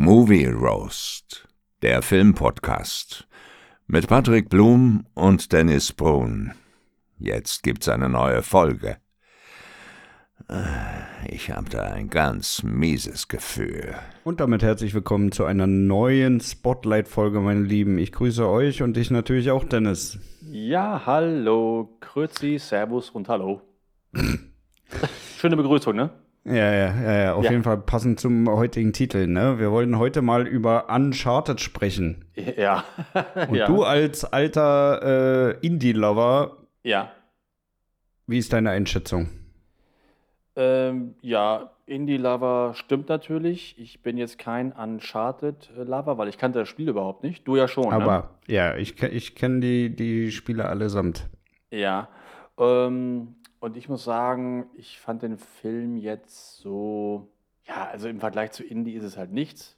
Movie Roast, der Filmpodcast mit Patrick Blum und Dennis Brun. Jetzt gibt's eine neue Folge. Ich habe da ein ganz mieses Gefühl. Und damit herzlich willkommen zu einer neuen Spotlight-Folge, meine Lieben. Ich grüße euch und dich natürlich auch, Dennis. Ja, hallo, Grüezi, Servus und Hallo. Schöne Begrüßung, ne? Ja, ja, ja, ja. auf Ja. jeden Fall passend zum heutigen Titel. Ne? Wir wollen heute mal über Uncharted sprechen. Ja. Und ja. du als alter äh, Indie-Lover, Ja. wie ist deine Einschätzung? Ähm, ja, Indie-Lover stimmt natürlich. Ich bin jetzt kein Uncharted-Lover, weil ich kannte das Spiel überhaupt nicht. Du ja schon, ne? Aber ja, ich, ich kenne die, die Spiele allesamt. Ja. Ähm, und ich muss sagen, ich fand den Film jetzt so, ja, also im Vergleich zu Indie ist es halt nichts.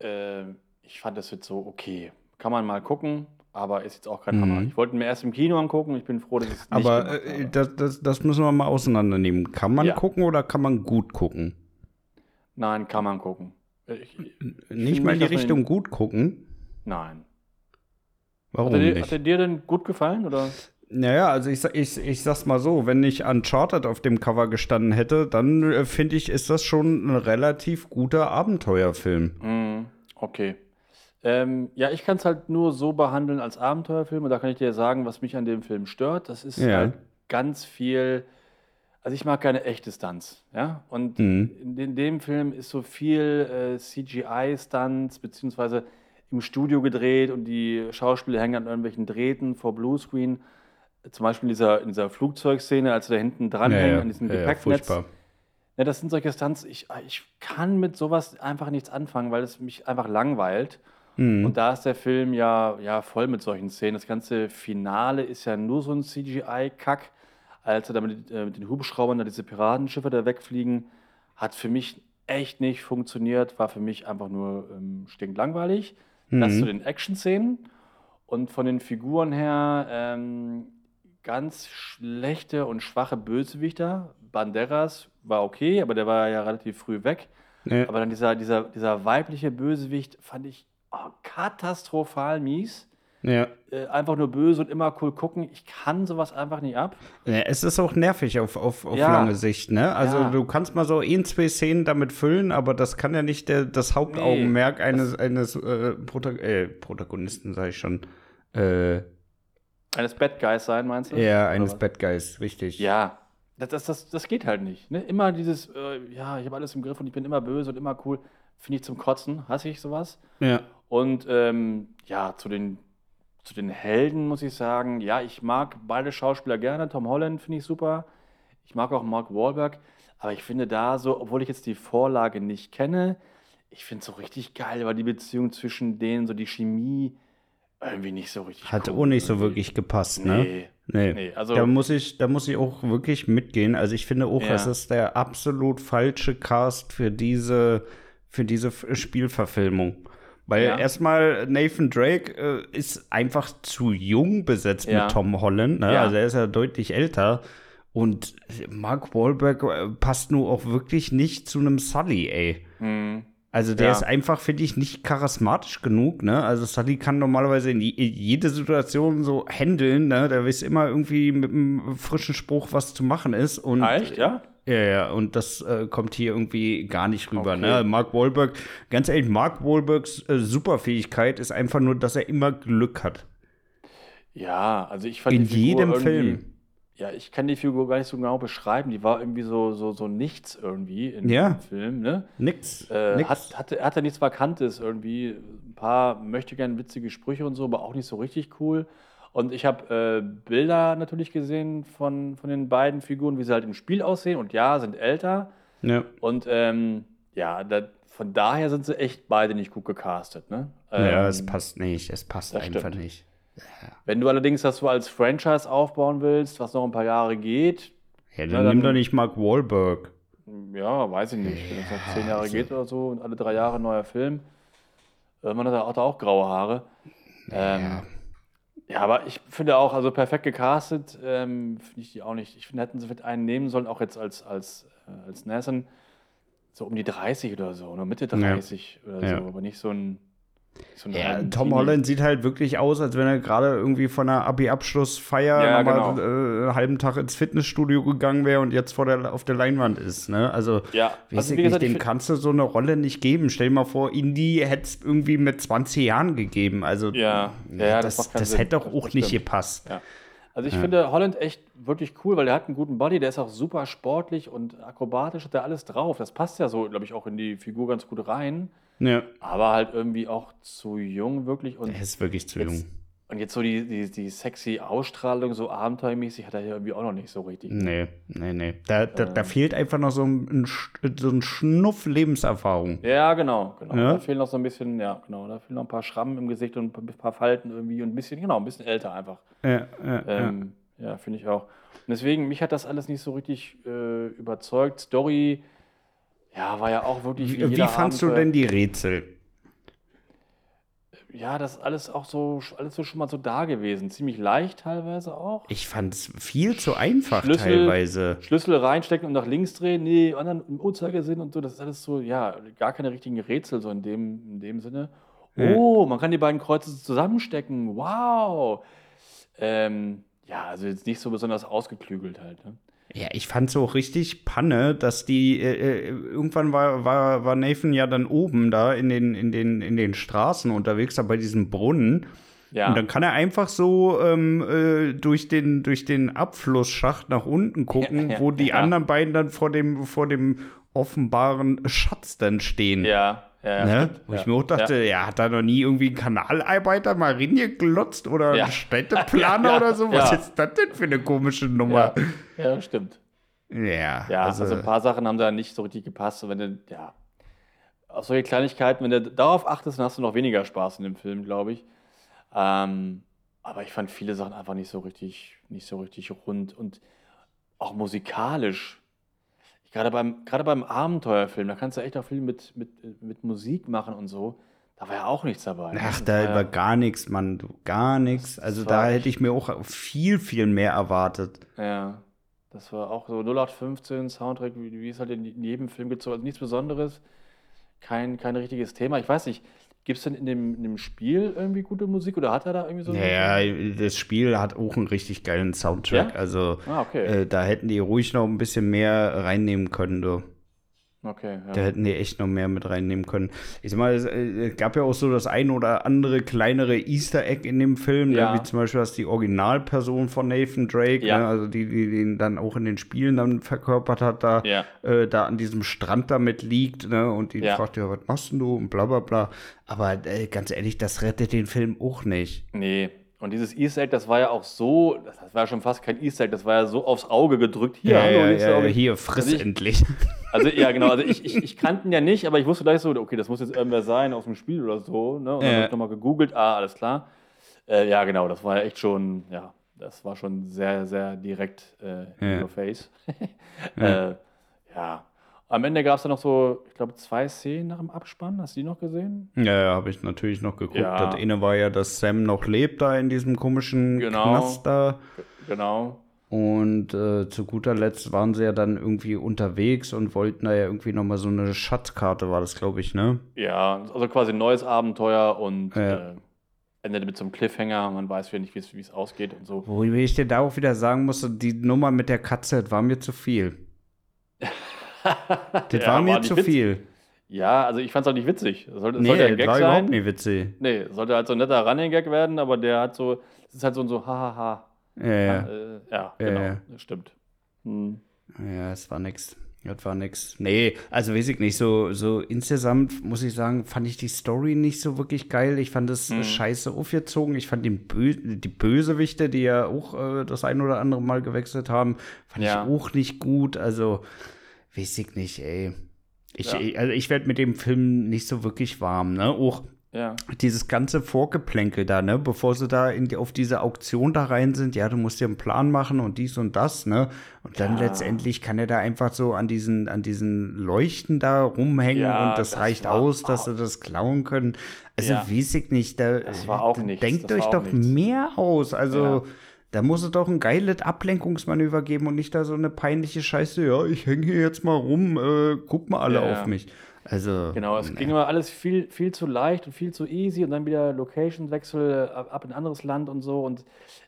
Ähm, ich fand das jetzt so okay. Kann man mal gucken, aber ist jetzt auch kein Mhm. Hammer. Ich wollte ihn mir erst im Kino angucken. Ich bin froh, dass ich es nicht Aber äh, das, das, das müssen wir mal auseinandernehmen. Kann man Ja. gucken oder kann man gut gucken? Nein, kann man gucken. Ich, Nicht finde mal in die nicht, Richtung gut gucken? nein. Warum Hat er, dir, nicht? hat er dir denn gut gefallen? Oder? Naja, also ich, ich, ich sag's mal so, wenn nicht Uncharted auf dem Cover gestanden hätte, dann äh, finde ich, ist das schon ein relativ guter Abenteuerfilm. Mm, okay. Ähm, ja, ich kann es halt nur so behandeln als Abenteuerfilm und da kann ich dir sagen, was mich an dem Film stört. Das ist Ja. halt ganz viel. Also ich mag keine echte Stunts, ja. Und Mhm. in, in dem Film ist so viel äh, CGI-Stunts beziehungsweise im Studio gedreht und die Schauspieler hängen an irgendwelchen Drähten vor Bluescreen. Zum Beispiel in dieser, in dieser Flugzeugszene, als sie da hinten dranhängen an diesem Gepäcknetz. furchtbar. Ja, das sind solche Stunts, ich, ich kann mit sowas einfach nichts anfangen, weil es mich einfach langweilt. Mhm. Und da ist der Film ja, ja voll mit solchen Szenen. Das ganze Finale ist ja nur so ein CGI-Kack. Als er da mit, äh, mit den Hubschraubern da diese Piratenschiffe da wegfliegen, hat für mich echt nicht funktioniert, war für mich einfach nur ähm, stinklangweilig. Das Mhm. zu den Action-Szenen. Und von den Figuren her ähm, ganz schlechte und schwache Bösewichter. Banderas war okay, aber der war ja relativ früh weg. Ja. Aber dann dieser, dieser, dieser weibliche Bösewicht fand ich oh, katastrophal mies. Ja. Äh, einfach nur böse und immer cool gucken. Ich kann sowas einfach nicht ab. Ja, es ist auch nervig auf, auf, auf Ja. lange Sicht, ne? Also Ja. du kannst mal so ein, zwei Szenen damit füllen, aber das kann ja nicht der, das Hauptaugenmerk eines, eines äh, Prota äh, Protagonisten, sage ich schon. Äh, Eines Bad Guys sein, meinst du? Oder eines? Bad Guys, richtig. Ja, das, das, das, das geht halt nicht. Ne? Immer dieses, äh, ja, ich habe alles im Griff und ich bin immer böse und immer cool. Finde ich zum Kotzen, hasse ich sowas. Ja. Und ähm, ja, zu den, zu den Helden muss ich sagen, ja, ich mag beide Schauspieler gerne. Tom Holland finde ich super. Ich mag auch Mark Wahlberg. Aber ich finde da so, obwohl ich jetzt die Vorlage nicht kenne, ich finde es so richtig geil, weil die Beziehung zwischen denen, so die Chemie, irgendwie nicht so richtig Hat cool auch nicht so irgendwie. wirklich gepasst, ne? Nee. Nee. Nee, also- da muss ich, da muss ich auch wirklich mitgehen. Also ich finde auch, Ja. es ist der absolut falsche Cast für diese, für diese Spielverfilmung. Weil Ja. erstmal Nathan Drake äh, ist einfach zu jung besetzt Ja. mit Tom Holland. Ne? Also er ist ja deutlich älter. Und Mark Wahlberg äh, passt nur auch wirklich nicht zu einem Sully, ey. Hm. Also der Ja. ist einfach, finde ich, nicht charismatisch genug, ne? Also Sully kann normalerweise in, je- in jede Situation so handeln, ne? Der weiß immer irgendwie mit einem frischen Spruch, was zu machen ist. Und, Ah, echt, ja? Ja, ja, und das äh, kommt hier irgendwie gar nicht rüber, Okay. ne? Mark Wahlberg, ganz ehrlich, Mark Wahlbergs äh, Superfähigkeit ist einfach nur, dass er immer Glück hat. Ja, also ich fand In jedem Film. Ja, ich kann die Figur gar nicht so genau beschreiben. Die war irgendwie so, so, so nichts irgendwie in Ja. dem Film, ne? Nix. Äh, nix. hat, hatte, hatte nichts Markantes irgendwie. Ein paar möchte gern witzige Sprüche und so, aber auch nicht so richtig cool. Und ich habe äh, Bilder natürlich gesehen von, von den beiden Figuren, wie sie halt im Spiel aussehen. Und ja, sind älter. ja. Und ähm, ja, da, von daher sind sie echt beide nicht gut gecastet, ne? ja, Ähm, es passt nicht. Es passt einfach stimmt. nicht. Wenn du allerdings das so als Franchise aufbauen willst, was noch ein paar Jahre geht, Ja, dann dann- nimm doch nicht Mark Wahlberg. ja, weiß ich nicht, wenn es noch zehn Jahre also- geht oder so und alle drei Jahre ein neuer Film, irgendwann hat er auch, auch graue Haare. Ähm, ja, aber ich finde auch, also perfekt gecastet, ähm, finde ich die auch nicht. Ich finde, hätten sie vielleicht einen nehmen sollen, auch jetzt als, als, äh, als Nathan. so um die 30 oder so, oder Mitte 30 oder Ja. so, aber nicht so ein. So Ja, Tom. Holland sieht halt wirklich aus, als wenn er gerade irgendwie von einer Abi-Abschlussfeier Ja, nochmal genau. äh, einen halben Tag ins Fitnessstudio gegangen wäre und jetzt vor der, auf der Leinwand ist. Ne? Also, Ja, weiß also ich nicht, gesagt, ich dem kannst du so eine Rolle nicht geben. Stell dir mal vor, Indie hätte es irgendwie mit 20 Jahren gegeben. Also, Ja, ja, ja, das das, das hätte doch auch nicht gepasst. Ja. Also ich finde Holland echt wirklich cool, weil der hat einen guten Body, der ist auch super sportlich und akrobatisch, hat er alles drauf. Das passt ja so, glaube ich, auch in die Figur ganz gut rein. Ja, Aber halt irgendwie auch zu jung wirklich. Und, er ist wirklich zu jetzt, jung. und jetzt so die, die, die sexy Ausstrahlung, so abenteuermäßig, hat er hier irgendwie auch noch nicht so richtig. Nee, nee, nee. Da, da, Äh. da fehlt einfach noch so ein, so ein Schnuff Lebenserfahrung. Ja, genau, genau. Ja? Da fehlen noch so ein bisschen, ja, genau. Da fehlen noch ein paar Schrammen im Gesicht und ein paar Falten irgendwie und ein bisschen, genau, ein bisschen älter einfach. Ja, ja, Ähm, ja, finde ich auch. Und deswegen, mich hat das alles nicht so richtig äh, überzeugt. Story, ja, war ja auch wirklich Wie, wie fandst du Abenteuer- denn die Rätsel? Ja, das ist alles auch so, alles so schon mal so da gewesen. Ziemlich leicht teilweise auch. Ich fand es viel zu einfach Schlüssel- teilweise. Schlüssel reinstecken und nach links drehen, nee, anderen im Uhrzeigersinn und so. Das ist alles so, ja, gar keine richtigen Rätsel so in dem, in dem Sinne. Oh, man kann die beiden Kreuze zusammenstecken. Wow. Ähm, ja, also jetzt nicht so besonders ausgeklügelt halt. Ne? Ja, ich fand es auch richtig Panne, dass die äh, äh, irgendwann war, war, war Nathan ja dann oben da in den, in den, in den Straßen unterwegs, da bei diesem Brunnen. Ja. Und dann kann er einfach so ähm, äh, durch, den, durch den Abflussschacht nach unten gucken, Ja, wo die ja. anderen beiden dann vor dem, vor dem offenbaren Schatz dann stehen. ja, ja, ja, Ne? Wo ja. ich mir auch dachte, ja. hat da noch nie irgendwie ein Kanalarbeiter mal reingeglotzt oder Ja. ein Städteplaner Ja, oder so? Was ja. ist das denn für eine komische Nummer? Ja, ja, stimmt. Ja, Ja, also, ein paar Sachen haben da nicht so richtig gepasst. Und wenn du, ja, auf solche Kleinigkeiten, wenn du darauf achtest, dann hast du noch weniger Spaß in dem Film, glaube ich. Ähm, aber ich fand viele Sachen einfach nicht so richtig, nicht so richtig rund und auch musikalisch. Gerade beim, gerade beim Abenteuerfilm, da kannst du echt auch viel mit, mit, mit Musik machen und so. Da war ja auch nichts dabei. Ach, da war war gar nichts, Mann, du, gar nichts. Also da hätte ich mir auch viel, viel mehr erwartet. ja, das war auch so 0815 Soundtrack, wie, wie es halt in, jedem Film so also nichts Besonderes. Kein, kein richtiges Thema. Ich weiß nicht, gibt es denn in dem, in dem Spiel irgendwie gute Musik oder hat er da irgendwie so Ja, das Spiel hat auch einen richtig geilen Soundtrack. Ja? Also Ah, okay. äh, da hätten die ruhig noch ein bisschen mehr reinnehmen können, du. Okay, Da ja. hätten die echt noch mehr mit reinnehmen können. Ich sag mal, es äh, gab ja auch so das ein oder andere kleinere Easter Egg in dem Film, Ja. ne? wie zum Beispiel, dass die Originalperson von Nathan Drake, Ja. ne? also die, die den dann auch in den Spielen dann verkörpert hat, da, Ja. äh, da an diesem Strand damit liegt ne? und die Ja. fragt ja, was machst du und bla bla bla. Aber äh, ganz ehrlich, das rettet den Film auch nicht. Nee. Und dieses Egg, das war ja auch so, das war ja schon fast kein Egg, das war ja so aufs Auge gedrückt. Hier, hallo, ja, ja, Auge. hier, friss Also ich- endlich. Also ja, genau. Also ich, ich, ich kannte ihn ja nicht, aber ich wusste gleich so, okay, das muss jetzt irgendwer sein aus dem Spiel oder so. Ne? Und dann Ja. habe ich nochmal gegoogelt, ah, alles klar. Äh, ja, genau, das war ja echt schon, ja, das war schon sehr, sehr direkt äh, in Ja. your face. ja. Äh, ja. Am Ende gab es dann noch so, ich glaube, zwei Szenen nach dem Abspann. Hast du die noch gesehen? Ja, ja, habe ich natürlich noch geguckt. Ja. Das eine war ja, dass Sam noch lebt da in diesem komischen Genau. Knast da. Genau. Und äh, zu guter Letzt waren sie ja dann irgendwie unterwegs und wollten da ja irgendwie nochmal so eine Schatzkarte, war das, glaube ich, ne? Ja, also quasi ein neues Abenteuer und Ja. äh, endet mit so einem Cliffhanger. Man weiß ja nicht, wie es- wie es ausgeht und so. Wo ich dir da auch wieder sagen musste, die Nummer mit der Katze, das war mir zu viel. Das Ja, war mir nicht zu viel. Ja, also ich fand es auch nicht witzig. Das sollte, Nee, sollte ein Gag war sein. überhaupt nicht witzig. Nee, sollte halt so ein netter Running-Gag werden, aber der hat so, es ist halt so ein so, hahaha. Ja, ja. Äh, ja, genau, ja. das stimmt. Hm. Ja, es war nix. Das war nix. Nee, also weiß ich nicht. So, so insgesamt muss ich sagen, fand ich die Story nicht so wirklich geil. Ich fand es Mhm. scheiße aufgezogen. Ich fand den Bö die Bösewichte, die ja auch äh, das ein oder andere Mal gewechselt haben, fand Ja. ich auch nicht gut. Also, weiß ich nicht, ey. Ich, Ja. also ich werde mit dem Film nicht so wirklich warm, ne? Auch Ja, dieses ganze Vorgeplänkel da, ne, bevor sie da in die, auf diese Auktion da rein sind, ja, du musst dir einen Plan machen und dies und das, ne? Und dann Ja. letztendlich kann er da einfach so an diesen, an diesen Leuchten da rumhängen Ja, und das, das reicht aus, dass sie das klauen können. Also Ja. weiß ich nicht, da, Das war auch nichts, denkt euch doch nichts. mehr aus. Also. Da muss es doch ein geiles Ablenkungsmanöver geben und nicht da so eine peinliche Scheiße, ja, ich hänge hier jetzt mal rum, äh, guck mal alle Ja, ja. auf mich. Also. Genau, es nee. ging immer alles viel, viel zu leicht und viel zu easy und dann wieder Location-Wechsel ab, ab in ein anderes Land und so. Und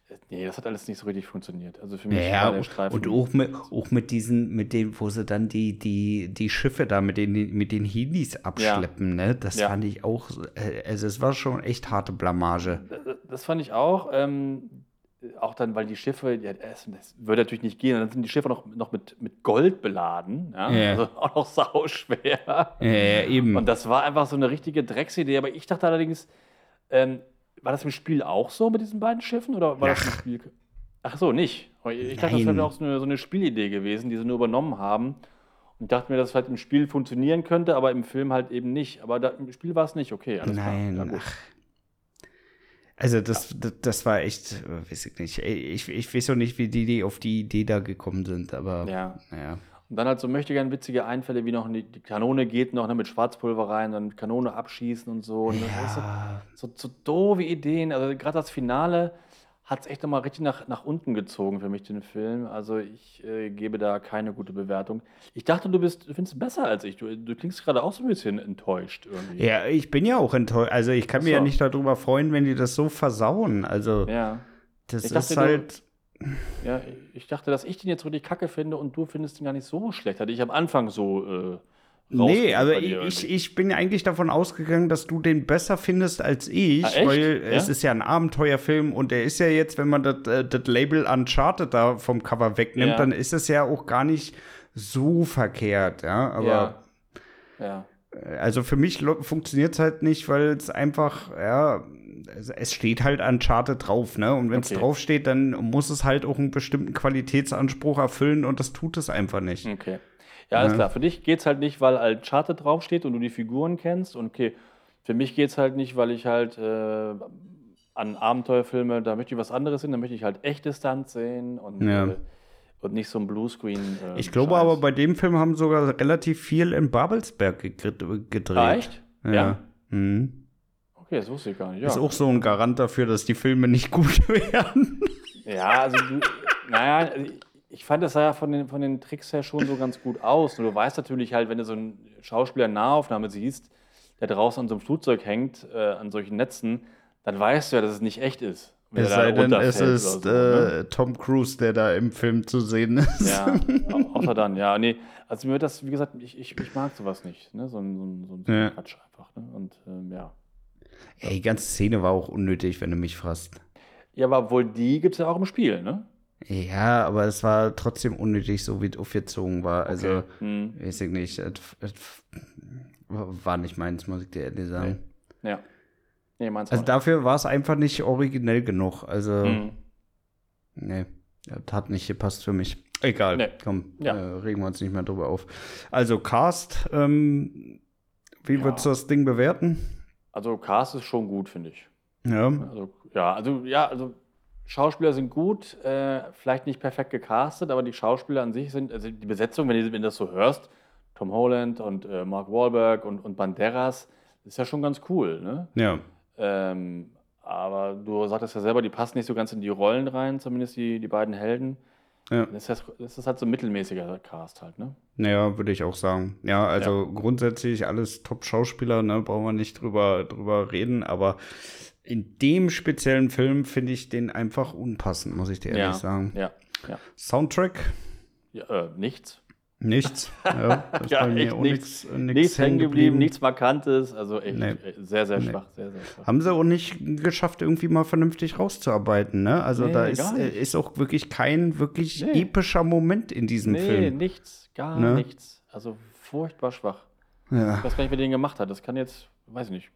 äh, nee, das hat alles nicht so richtig funktioniert. Also für mich Ja, war der und, Streifen. und auch mit, auch mit diesen, mit den, wo sie dann die, die, die Schiffe da mit den, mit den Helis abschleppen, ne? Das Ja. fand ich auch, äh, also es war schon echt harte Blamage. Das- Das fand ich auch. Ähm, auch dann, weil die Schiffe, ja, das, das würde natürlich nicht gehen. Dann sind die Schiffe noch, noch mit, mit Gold beladen. Ja? Ja. Also auch noch sauschwer. Ja, eben. Und das war einfach so eine richtige Drecksidee. Aber ich dachte allerdings, ähm, war das im Spiel auch so mit diesen beiden Schiffen? Oder war das im Ach. Spiel? Ach so, nicht. Ich dachte, das Nein. wäre auch so eine, so eine Spielidee gewesen, die sie nur übernommen haben. Und ich dachte mir, dass es halt im Spiel funktionieren könnte, aber im Film halt eben nicht. Aber da, im Spiel war es nicht. Okay, alles Nein, klar. Ja, ach. Also das, das, das war echt, äh, weiß ich nicht. Ich, ich weiß auch nicht, wie die, die auf die Idee da gekommen sind, aber Ja. naja. Und dann halt so möchte gern witzige Einfälle, wie noch die, Kanone geht noch ne, mit Schwarzpulver rein, dann Kanone abschießen und so. Und ist Ja, so, so, so doofe Ideen. Also gerade das Finale hat es echt nochmal richtig nach, nach unten gezogen für mich, den Film. Also ich äh, gebe da keine gute Bewertung. Ich dachte, du bist, du findest es besser als ich. Du, du klingst gerade auch so ein bisschen enttäuscht irgendwie. ja, ich bin ja auch enttäuscht. Also ich kann Ach mich ja so. nicht darüber freuen, wenn die das so versauen. Also Ja. das Ich ist dachte, du- halt. ja, ich dachte, dass ich den jetzt richtig kacke finde und du findest ihn gar nicht so schlecht. Hatte ich am Anfang so. Äh, Nee, aber dir ich, ich bin eigentlich davon ausgegangen, dass du den besser findest als ich, Ah, weil Ja? es ist ja ein Abenteuerfilm und der ist ja jetzt, wenn man das, äh, das Label Uncharted da vom Cover wegnimmt, Ja. dann ist es ja auch gar nicht so verkehrt, ja. Aber ja. also für mich funktioniert es halt nicht, weil es einfach, ja, also es steht halt Uncharted drauf, ne? Und wenn es Okay. draufsteht, dann muss es halt auch einen bestimmten Qualitätsanspruch erfüllen und das tut es einfach nicht. Okay. Ja, alles Ja. klar. Für dich geht es halt nicht, weil Uncharted draufsteht und du die Figuren kennst. Und okay, für mich geht es halt nicht, weil ich halt äh, an Abenteuerfilme, da möchte ich was anderes sehen, da möchte ich halt echte Stunts sehen und, Ja. äh, und nicht so ein Bluescreen. Äh, Ich glaube Scheiß. aber, bei dem Film haben sogar relativ viel in Babelsberg gedreht. Ah, echt? Ja. Ja. Mhm. Okay, das wusste ich gar nicht. Ja, Ist auch so ein Garant dafür, dass die Filme nicht gut werden. ja also du, naja, ich- fand das sah ja von den, von den Tricks her schon so ganz gut aus. Nur du weißt natürlich halt, wenn du so einen Schauspieler in Nahaufnahme siehst, der draußen an so einem Flugzeug hängt, äh, an solchen Netzen, dann weißt du ja, dass es nicht echt ist. Es sei denn, es ist so, ne? äh, Tom Cruise, der da im Film zu sehen ist. Ja, au- außer dann, ja, nee. Also mir wird das, wie gesagt, ich, ich, ich mag sowas nicht, ne? So ein, so ein, so ein, so ein Ja. Quatsch einfach, ne? Und ähm, ja. Ey, die ganze Szene war auch unnötig, wenn du mich fragst. Ja, aber wohl die gibt es ja auch im Spiel, ne? Ja, aber es war trotzdem unnötig, so wie es aufgezogen war. Also, Hm, weiß ich nicht. Es, es war nicht meins, muss ich dir ehrlich sagen. ja. Nee, meinst du Also dafür war es einfach nicht originell genug. Also, hm. nee, das hat nicht gepasst für mich. Egal, Nee. komm, Ja. äh, regen wir uns nicht mehr drüber auf. Also, Cast, ähm, wie Ja. würdest du das Ding bewerten? Also Cast ist schon gut, finde ich. Ja, Also, ja, also, ja, also Schauspieler sind gut, äh, vielleicht nicht perfekt gecastet, aber die Schauspieler an sich sind, also die Besetzung, wenn du, wenn du das so hörst, Tom Holland und äh, Mark Wahlberg und, und Banderas, ist ja schon ganz cool, ne? ja. Ähm, aber du sagtest ja selber, die passen nicht so ganz in die Rollen rein, zumindest die, die beiden Helden. Ja. Das ist, das ist halt so ein mittelmäßiger Cast halt, ne? Naja, würde ich auch sagen. Ja, also grundsätzlich alles Top-Schauspieler, ne, brauchen wir nicht drüber, drüber reden, aber in dem speziellen Film finde ich den einfach unpassend, muss ich dir ehrlich ja, sagen. Ja, ja. Soundtrack, ja äh, nichts. nichts. Ja, Ja, echt nichts. Nichts hängen geblieben, nichts Markantes, also echt Nee. äh, sehr, sehr Nee. schwach, sehr, sehr schwach. Haben sie auch nicht geschafft, irgendwie mal vernünftig rauszuarbeiten, ne? Also Nee, da ist, äh, ist auch wirklich kein wirklich Nee. epischer Moment in diesem Nee, Film. nichts, gar Ne? nichts. Also furchtbar schwach. Ja. Ich weiß gar nicht, wer den gemacht hat. Das kann jetzt, weiß ich nicht.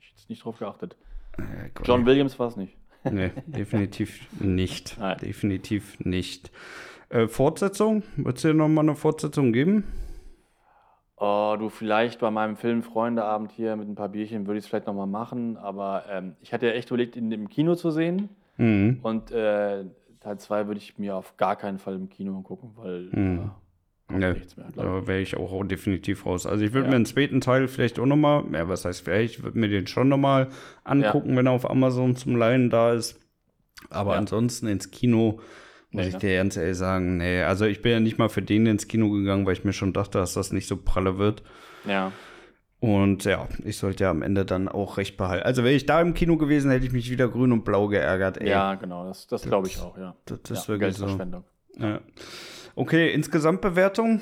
Ich jetzt nicht drauf geachtet. Äh. John Williams war es nicht. Nee, definitiv nicht. Nein. Definitiv nicht. Äh, Fortsetzung? Wird es hier nochmal eine Fortsetzung geben? Oh, du, vielleicht bei meinem Film Freundeabend hier mit ein paar Bierchen würde ich es vielleicht nochmal machen, aber ähm, ich hatte ja echt überlegt, ihn im Kino zu sehen. Mhm. Und äh, Teil 2 würde ich mir auf gar keinen Fall im Kino angucken, weil Mhm. da nichts mehr. ich. da wäre ich auch definitiv raus. Also ich würde Ja. mir den zweiten Teil vielleicht auch nochmal, ja, was heißt vielleicht, ich würde mir den schon nochmal angucken, wenn er auf Amazon zum Leihen da ist. Aber Ja. ansonsten ins Kino muss Nee, ich ne? dir ganz ehrlich sagen, nee. Also ich bin ja nicht mal für den ins Kino gegangen, weil ich mir schon dachte, dass das nicht so pralle wird. Ja. Und ja, ich sollte ja am Ende dann auch recht behalten. Also wäre ich da im Kino gewesen, hätte ich mich wieder grün und blau geärgert. Ey. Ja, genau, das, das glaube ich auch, ja. Das, das ist ja, wirklich so. Ja. Okay, insgesamt Bewertung.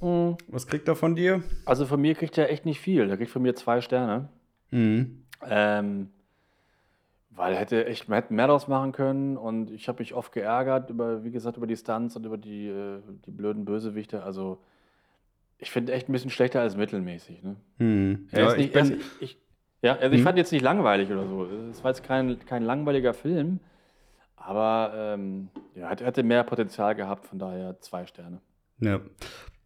Mhm. Was kriegt er von dir? Also von mir kriegt er echt nicht viel. Der kriegt von mir zwei Sterne. Mhm. Ähm, weil hätte echt, man hätte mehr draus machen können und ich habe mich oft geärgert über, wie gesagt, über die Stunts und über die, äh, die blöden Bösewichte. Also ich finde echt ein bisschen schlechter als mittelmäßig. Ne? Er Ja, ich nicht, er bin, ist, ich, ja, also ich Hm. fand jetzt nicht langweilig oder so. Es war jetzt kein, kein langweiliger Film, aber ähm, ja, hätte, mehr Potenzial gehabt, von daher zwei Sterne. ja.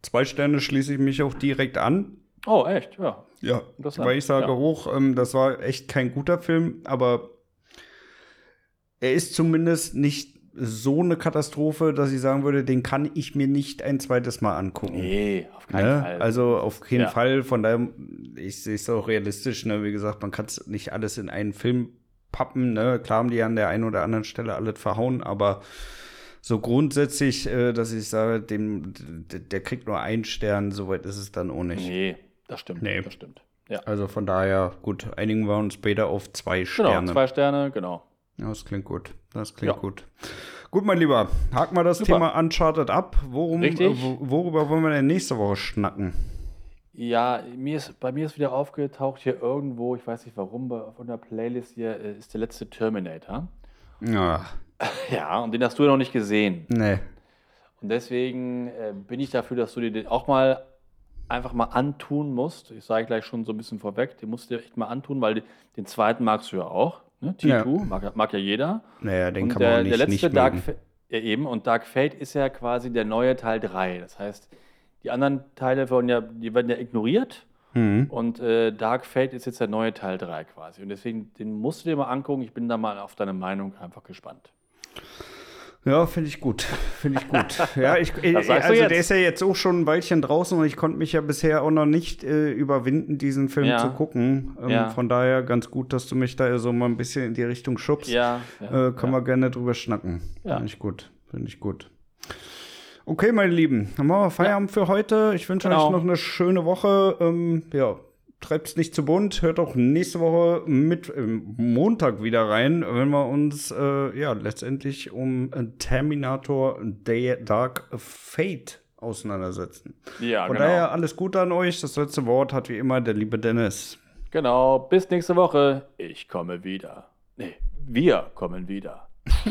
Zwei Sterne schließe ich mich auch direkt an. Oh, echt? Ja. Ja, weil ich sage ja. hoch, ähm, das war echt kein guter Film, aber er ist zumindest nicht so eine Katastrophe, dass ich sagen würde, den kann ich mir nicht ein zweites Mal angucken. Nee, auf keinen Ne? Fall. Also auf keinen Ja. Fall, von daher, ich sehe es auch realistisch, ne? wie gesagt, man kann es nicht alles in einen Film pappen, ne? klar haben die an der einen oder anderen Stelle alles verhauen, aber so grundsätzlich, äh, dass ich sage, dem, der kriegt nur einen Stern, soweit ist es dann auch nicht. nee, das stimmt. Nee. Das stimmt. Ja. Also von daher, gut, einigen wir uns später auf zwei Genau, Sterne. zwei Sterne, genau. Ja, das klingt gut. Das klingt Ja. gut. Gut, mein Lieber, haken wir das Super. Thema Uncharted ab. Worum, äh, wo- worüber wollen wir denn nächste Woche schnacken? Ja, mir ist, bei mir ist wieder aufgetaucht hier irgendwo, ich weiß nicht warum, bei- auf einer Playlist hier äh, ist der letzte Terminator. Ja, Ja, und den hast du ja noch nicht gesehen. nee. Und deswegen äh, bin ich dafür, dass du dir den auch mal einfach mal antun musst. Ich sage gleich schon so ein bisschen vorweg, den musst du dir echt mal antun, weil den zweiten magst du ja auch. Ne? T2 Ja. mag, ja- mag ja jeder. Naja, den und kann der, man auch nicht, der letzte nicht Dark mögen. Fa- ja, eben und Dark Fate ist ja quasi der neue Teil 3. Das heißt, die anderen Teile werden ja, die werden ja ignoriert Mhm. und äh, Dark Fate ist jetzt der neue Teil 3 quasi. Und deswegen, den musst du dir mal angucken. Ich bin da mal auf deine Meinung einfach gespannt. Ja, finde ich gut. Finde ich gut. ja, ich, äh, also der ist ja jetzt auch schon ein Weilchen draußen und ich konnte mich ja bisher auch noch nicht äh, überwinden, diesen Film Ja. zu gucken. Ähm, Ja. Von daher ganz gut, dass du mich da so mal ein bisschen in die Richtung schubst. Ja, ja, Äh, können wir gerne drüber schnacken. Ja. Finde ich gut. Finde ich gut. Okay, meine Lieben, dann machen wir Feierabend für heute. Ich wünsche Genau. euch noch eine schöne Woche. Ähm, ja, treibt's nicht zu bunt. Hört auch nächste Woche mit ähm, Montag wieder rein, wenn wir uns äh, ja letztendlich um Terminator Day Dark Fate auseinandersetzen. Ja, Von genau. daher alles Gute an euch. Das letzte Wort hat wie immer der liebe Dennis. Genau, bis nächste Woche. Ich komme wieder. Nee, wir kommen wieder.